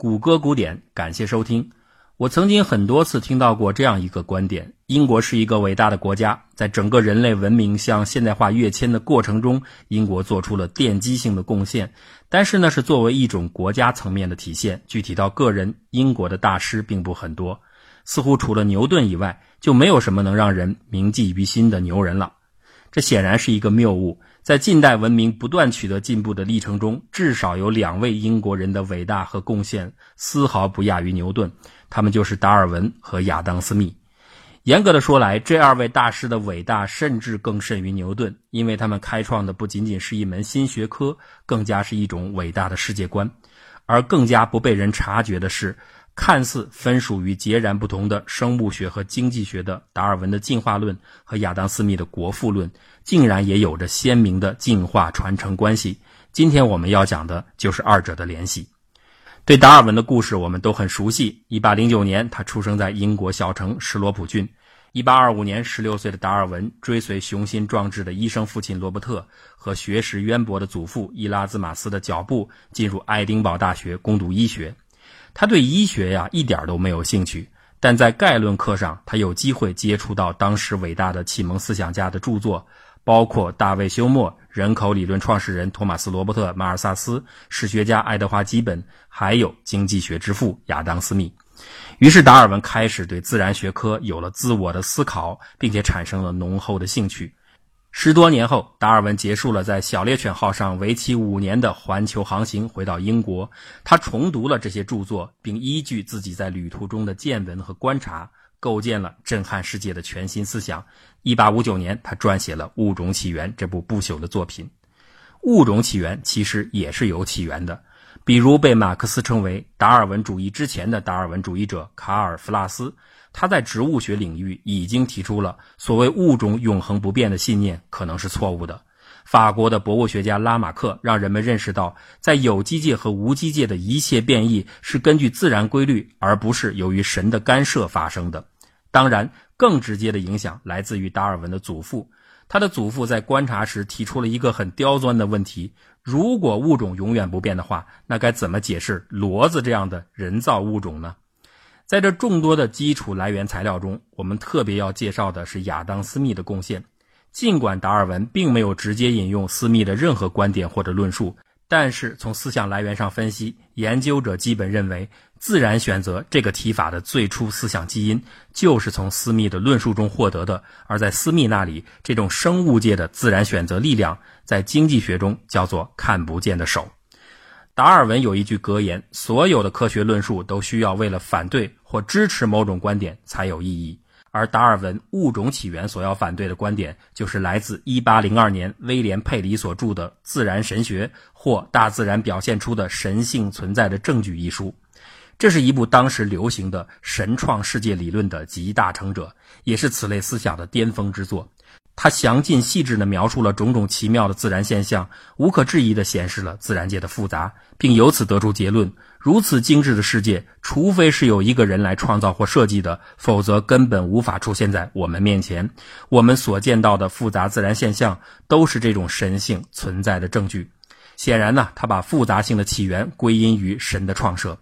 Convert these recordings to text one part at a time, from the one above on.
谷歌古典，感谢收听。我曾经很多次听到过这样一个观点：英国是一个伟大的国家，在整个人类文明向现代化跃迁的过程中，英国做出了奠基性的贡献。但是呢，是作为一种国家层面的体现，具体到个人，英国的大师并不很多。似乎除了牛顿以外，就没有什么能让人铭记于心的牛人了。这显然是一个谬误。在近代文明不断取得进步的历程中，至少有两位英国人的伟大和贡献丝毫不亚于牛顿，他们就是达尔文和亚当·斯密。严格的说来，这二位大师的伟大甚至更甚于牛顿，因为他们开创的不仅仅是一门新学科，更加是一种伟大的世界观。而更加不被人察觉的是。看似分属于截然不同的生物学和经济学的达尔文的进化论和亚当·斯密的国富论，竟然也有着鲜明的进化传承关系。今天我们要讲的就是二者的联系。对达尔文的故事我们都很熟悉。1809年，他出生在英国小城施罗普郡。1825年，16岁的达尔文追随雄心壮志的医生父亲罗伯特和学识渊博的祖父伊拉兹马斯的脚步，进入爱丁堡大学攻读医学。他对医学呀一点都没有兴趣，但在概论课上，他有机会接触到当时伟大的启蒙思想家的著作，包括大卫休谟、人口理论创始人托马斯·罗伯特·马尔萨斯、史学家爱德华·基本，还有经济学之父亚当·斯密。于是，达尔文开始对自然学科有了自我的思考，并且产生了浓厚的兴趣。十多年后，达尔文结束了在小猎犬号上为期五年的环球航行，回到英国。他重读了这些著作，并依据自己在旅途中的见闻和观察，构建了震撼世界的全新思想。一八五九年，他撰写了《物种起源》这部不朽的作品。《物种起源》其实也是有起源的，比如被马克思称为达尔文主义之前的达尔文主义者卡尔·弗拉斯。他在植物学领域已经提出了所谓物种永恒不变的信念可能是错误的。法国的博物学家拉马克让人们认识到，在有机界和无机界的一切变异是根据自然规律，而不是由于神的干涉发生的。当然，更直接的影响来自于达尔文的祖父。他的祖父在观察时提出了一个很刁钻的问题：如果物种永远不变的话，那该怎么解释骡子这样的人造物种呢？在这众多的基础来源材料中，我们特别要介绍的是亚当·斯密的贡献。尽管达尔文并没有直接引用斯密的任何观点或者论述，但是从思想来源上分析，研究者基本认为，自然选择这个提法的最初思想基因就是从斯密的论述中获得的。而在斯密那里，这种生物界的自然选择力量，在经济学中叫做“看不见的手”。达尔文有一句格言：“所有的科学论述都需要为了反对或支持某种观点才有意义。”而达尔文《物种起源》所要反对的观点，就是来自1802年威廉·佩里所著的《自然神学》或《大自然表现出的神性存在的证据》一书。这是一部当时流行的神创世界理论的集大成者，也是此类思想的巅峰之作。他详尽细致地描述了种种奇妙的自然现象，无可置疑地显示了自然界的复杂，并由此得出结论：如此精致的世界，除非是有一个人来创造或设计的，否则根本无法出现在我们面前。我们所见到的复杂自然现象，都是这种神性存在的证据。显然呢，他把复杂性的起源归因于神的创设。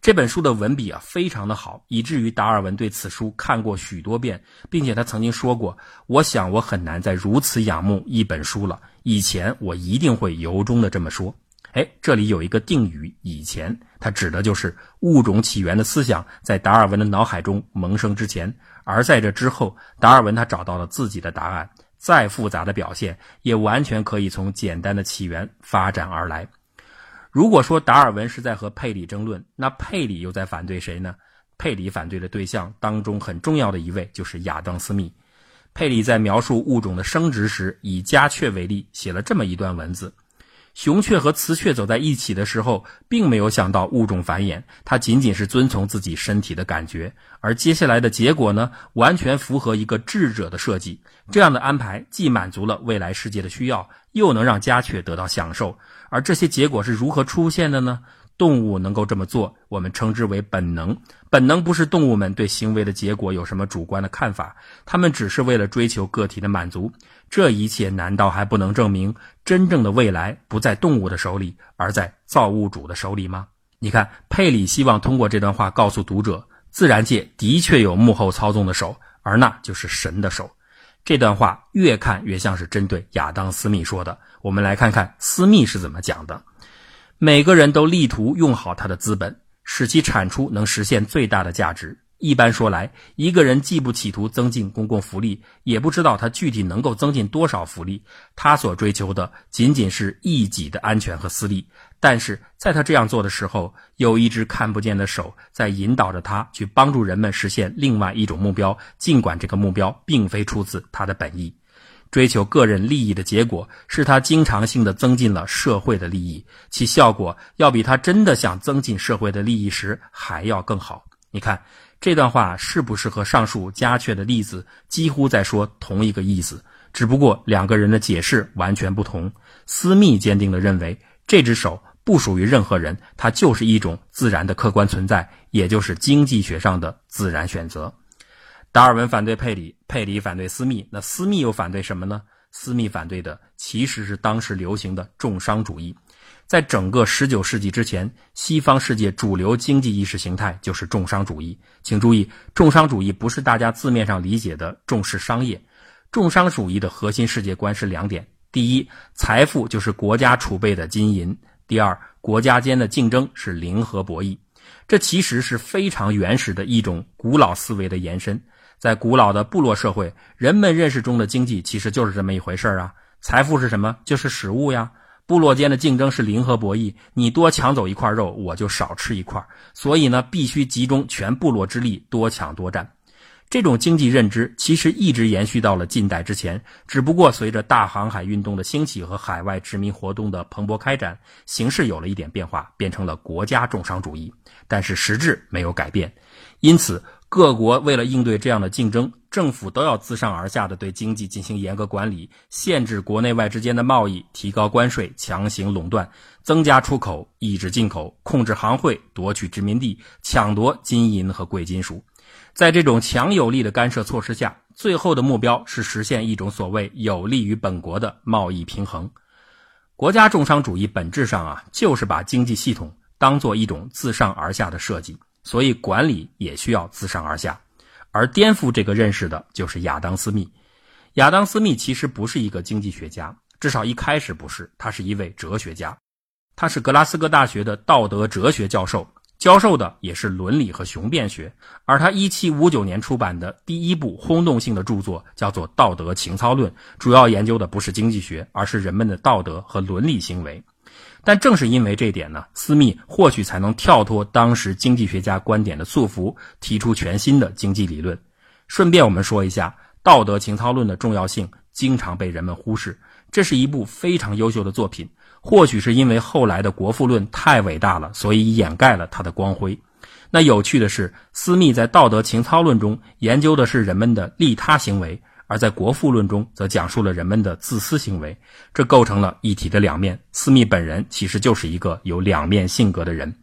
这本书的文笔啊，非常的好，以至于达尔文对此书看过许多遍，并且他曾经说过：“我想我很难再如此仰慕一本书了。以前我一定会由衷的这么说。”哎，这里有一个定语“以前”，它指的就是物种起源的思想在达尔文的脑海中萌生之前，而在这之后，达尔文他找到了自己的答案。再复杂的表现，也完全可以从简单的起源发展而来。如果说达尔文是在和佩里争论，那佩里又在反对谁呢？佩里反对的对象当中很重要的一位就是亚当·斯密。佩里在描述物种的生殖时，以家雀为例，写了这么一段文字。雄雀和雌雀走在一起的时候，并没有想到物种繁衍，它仅仅是遵从自己身体的感觉。而接下来的结果呢，完全符合一个智者的设计。这样的安排既满足了未来世界的需要，又能让家雀得到享受。而这些结果是如何出现的呢？动物能够这么做，我们称之为本能。本能不是动物们对行为的结果有什么主观的看法，他们只是为了追求个体的满足。这一切难道还不能证明真正的未来不在动物的手里，而在造物主的手里吗？你看，佩里希望通过这段话告诉读者，自然界的确有幕后操纵的手，而那就是神的手。这段话越看越像是针对亚当·斯密说的。我们来看看斯密是怎么讲的：每个人都力图用好他的资本，使其产出能实现最大的价值。一般说来，一个人既不企图增进公共福利，也不知道他具体能够增进多少福利。他所追求的仅仅是一己的安全和私利。但是在他这样做的时候，有一只看不见的手在引导着他去帮助人们实现另外一种目标，尽管这个目标并非出自他的本意。追求个人利益的结果是他经常性的增进了社会的利益，其效果要比他真的想增进社会的利益时还要更好。你看。这段话是不是和上述加阙的例子几乎在说同一个意思？只不过两个人的解释完全不同。斯密坚定地认为，这只手不属于任何人，它就是一种自然的客观存在，也就是经济学上的自然选择。达尔文反对佩里，佩里反对斯密，那斯密又反对什么呢？斯密反对的其实是当时流行的重商主义。在整个十九世纪之前，西方世界主流经济意识形态就是重商主义。请注意，重商主义不是大家字面上理解的重视商业。重商主义的核心世界观是两点：第一，财富就是国家储备的金银；第二，国家间的竞争是零和博弈。这其实是非常原始的一种古老思维的延伸。在古老的部落社会，人们认识中的经济其实就是这么一回事啊。财富是什么？就是食物呀。部落间的竞争是零和博弈，你多抢走一块肉，我就少吃一块。所以呢，必须集中全部落之力，多抢多占。这种经济认知其实一直延续到了近代之前，只不过随着大航海运动的兴起和海外殖民活动的蓬勃开展，形势有了一点变化，变成了国家重商主义。但是实质没有改变，因此。各国为了应对这样的竞争，政府都要自上而下的对经济进行严格管理，限制国内外之间的贸易，提高关税，强行垄断，增加出口，抑制进口，控制行会，夺取殖民地，抢夺金银和贵金属。在这种强有力的干涉措施下，最后的目标是实现一种所谓有利于本国的贸易平衡。国家重商主义本质上啊，就是把经济系统当做一种自上而下的设计。所以，管理也需要自上而下，而颠覆这个认识的就是亚当·斯密。亚当·斯密其实不是一个经济学家，至少一开始不是，他是一位哲学家。他是格拉斯哥大学的道德哲学教授，教授的也是伦理和雄辩学。而他1759年出版的第一部轰动性的著作叫做《道德情操论》，主要研究的不是经济学，而是人们的道德和伦理行为。但正是因为这点呢，斯密或许才能跳脱当时经济学家观点的束缚，提出全新的经济理论。顺便我们说一下，道德情操论的重要性经常被人们忽视。这是一部非常优秀的作品，或许是因为后来的国富论太伟大了，所以掩盖了它的光辉。那有趣的是，斯密在道德情操论中研究的是人们的利他行为。而在《国富论》中，则讲述了人们的自私行为，这构成了一体的两面。斯密本人其实就是一个有两面性格的人。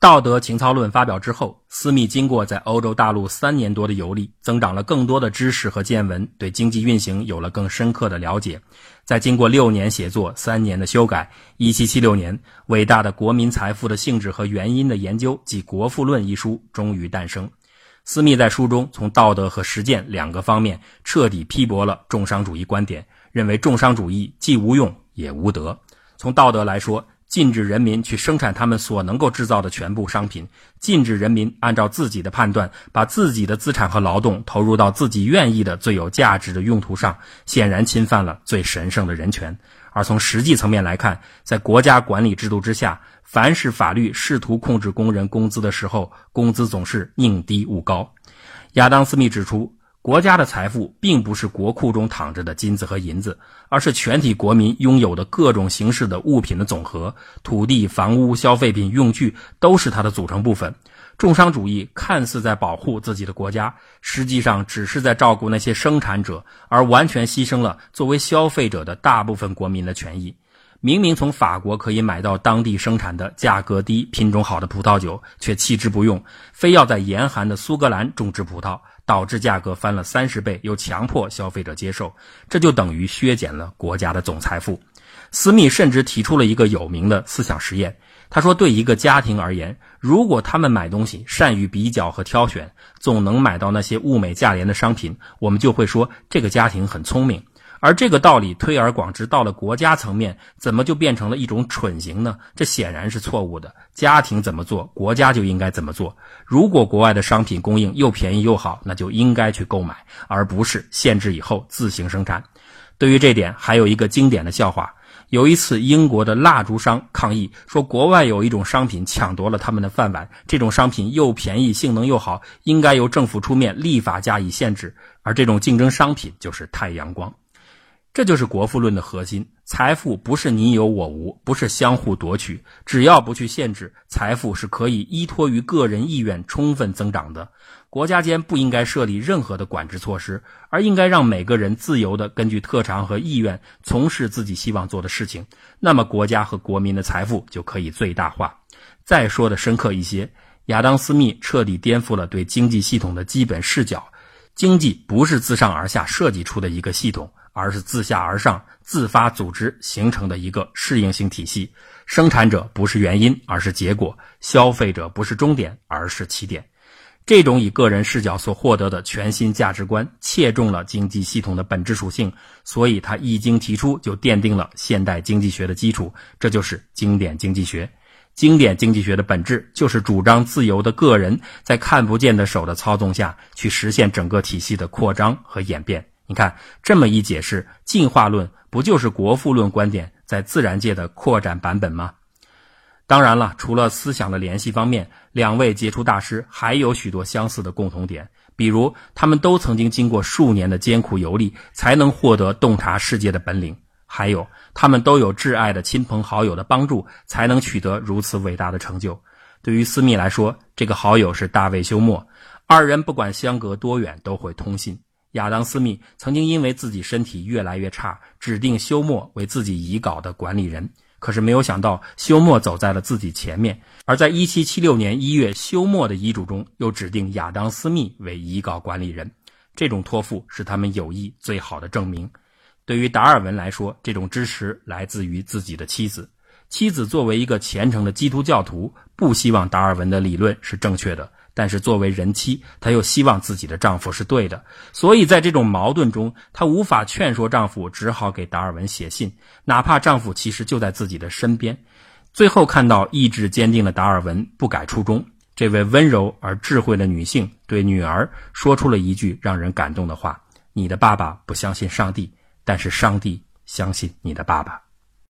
道德情操论发表之后，斯密经过在欧洲大陆三年多的游历，增长了更多的知识和见闻，对经济运行有了更深刻的了解。在经过六年写作、三年的修改，1776年，伟大的国民财富的性质和原因的研究即《国富论》一书终于诞生。斯密在书中从道德和实践两个方面彻底批驳了重商主义观点，认为重商主义既无用也无德。从道德来说，禁止人民去生产他们所能够制造的全部商品，禁止人民按照自己的判断把自己的资产和劳动投入到自己愿意的最有价值的用途上，显然侵犯了最神圣的人权。而从实际层面来看，在国家管理制度之下，凡是法律试图控制工人工资的时候，工资总是宁低勿高。亚当·斯密指出，国家的财富并不是国库中躺着的金子和银子，而是全体国民拥有的各种形式的物品的总和，土地、房屋、消费品、用具都是它的组成部分。重商主义看似在保护自己的国家，实际上只是在照顾那些生产者，而完全牺牲了作为消费者的大部分国民的权益。明明从法国可以买到当地生产的价格低、品种好的葡萄酒，却弃之不用，非要在严寒的苏格兰种植葡萄，导致价格翻了三十倍，又强迫消费者接受，这就等于削减了国家的总财富。斯密甚至提出了一个有名的思想实验。他说：“对一个家庭而言，如果他们买东西善于比较和挑选，总能买到那些物美价廉的商品，我们就会说这个家庭很聪明。而这个道理推而广之，到了国家层面，怎么就变成了一种蠢行呢？这显然是错误的。家庭怎么做，国家就应该怎么做。如果国外的商品供应又便宜又好，那就应该去购买，而不是限制以后自行生产。对于这点，还有一个经典的笑话。”有一次，英国的蜡烛商抗议说，国外有一种商品抢夺了他们的饭碗，这种商品又便宜，性能又好，应该由政府出面立法加以限制。而这种竞争商品就是太阳光。这就是国富论的核心：财富不是你有我无，不是相互夺取，只要不去限制，财富是可以依托于个人意愿充分增长的。国家间不应该设立任何的管制措施，而应该让每个人自由地根据特长和意愿从事自己希望做的事情。那么，国家和国民的财富就可以最大化。再说的深刻一些，亚当·斯密彻底颠覆了对经济系统的基本视角：经济不是自上而下设计出的一个系统，而是自下而上自发组织形成的一个适应性体系。生产者不是原因，而是结果；消费者不是终点，而是起点。这种以个人视角所获得的全新价值观，切中了经济系统的本质属性，所以它一经提出就奠定了现代经济学的基础。这就是经典经济学。经典经济学的本质就是主张自由的个人在看不见的手的操纵下去实现整个体系的扩张和演变。你看，这么一解释，进化论不就是国富论观点在自然界的扩展版本吗？当然了，除了思想的联系方面，两位杰出大师还有许多相似的共同点，比如他们都曾经经过数年的艰苦游历，才能获得洞察世界的本领；还有他们都有挚爱的亲朋好友的帮助，才能取得如此伟大的成就。对于斯密来说，这个好友是大卫休谟，二人不管相隔多远都会通信。亚当·斯密曾经因为自己身体越来越差，指定休谟为自己遗稿的管理人。可是没有想到，休谟走在了自己前面。而在1776年1月，休谟的遗嘱中又指定亚当·斯密为遗稿管理人。这种托付是他们友谊最好的证明。对于达尔文来说，这种支持来自于自己的妻子。妻子作为一个虔诚的基督教徒，不希望达尔文的理论是正确的。但是作为人妻，她又希望自己的丈夫是对的，所以在这种矛盾中，她无法劝说丈夫，只好给达尔文写信，哪怕丈夫其实就在自己的身边。最后看到意志坚定的达尔文不改初衷，这位温柔而智慧的女性对女儿说出了一句让人感动的话：“你的爸爸不相信上帝，但是上帝相信你的爸爸。”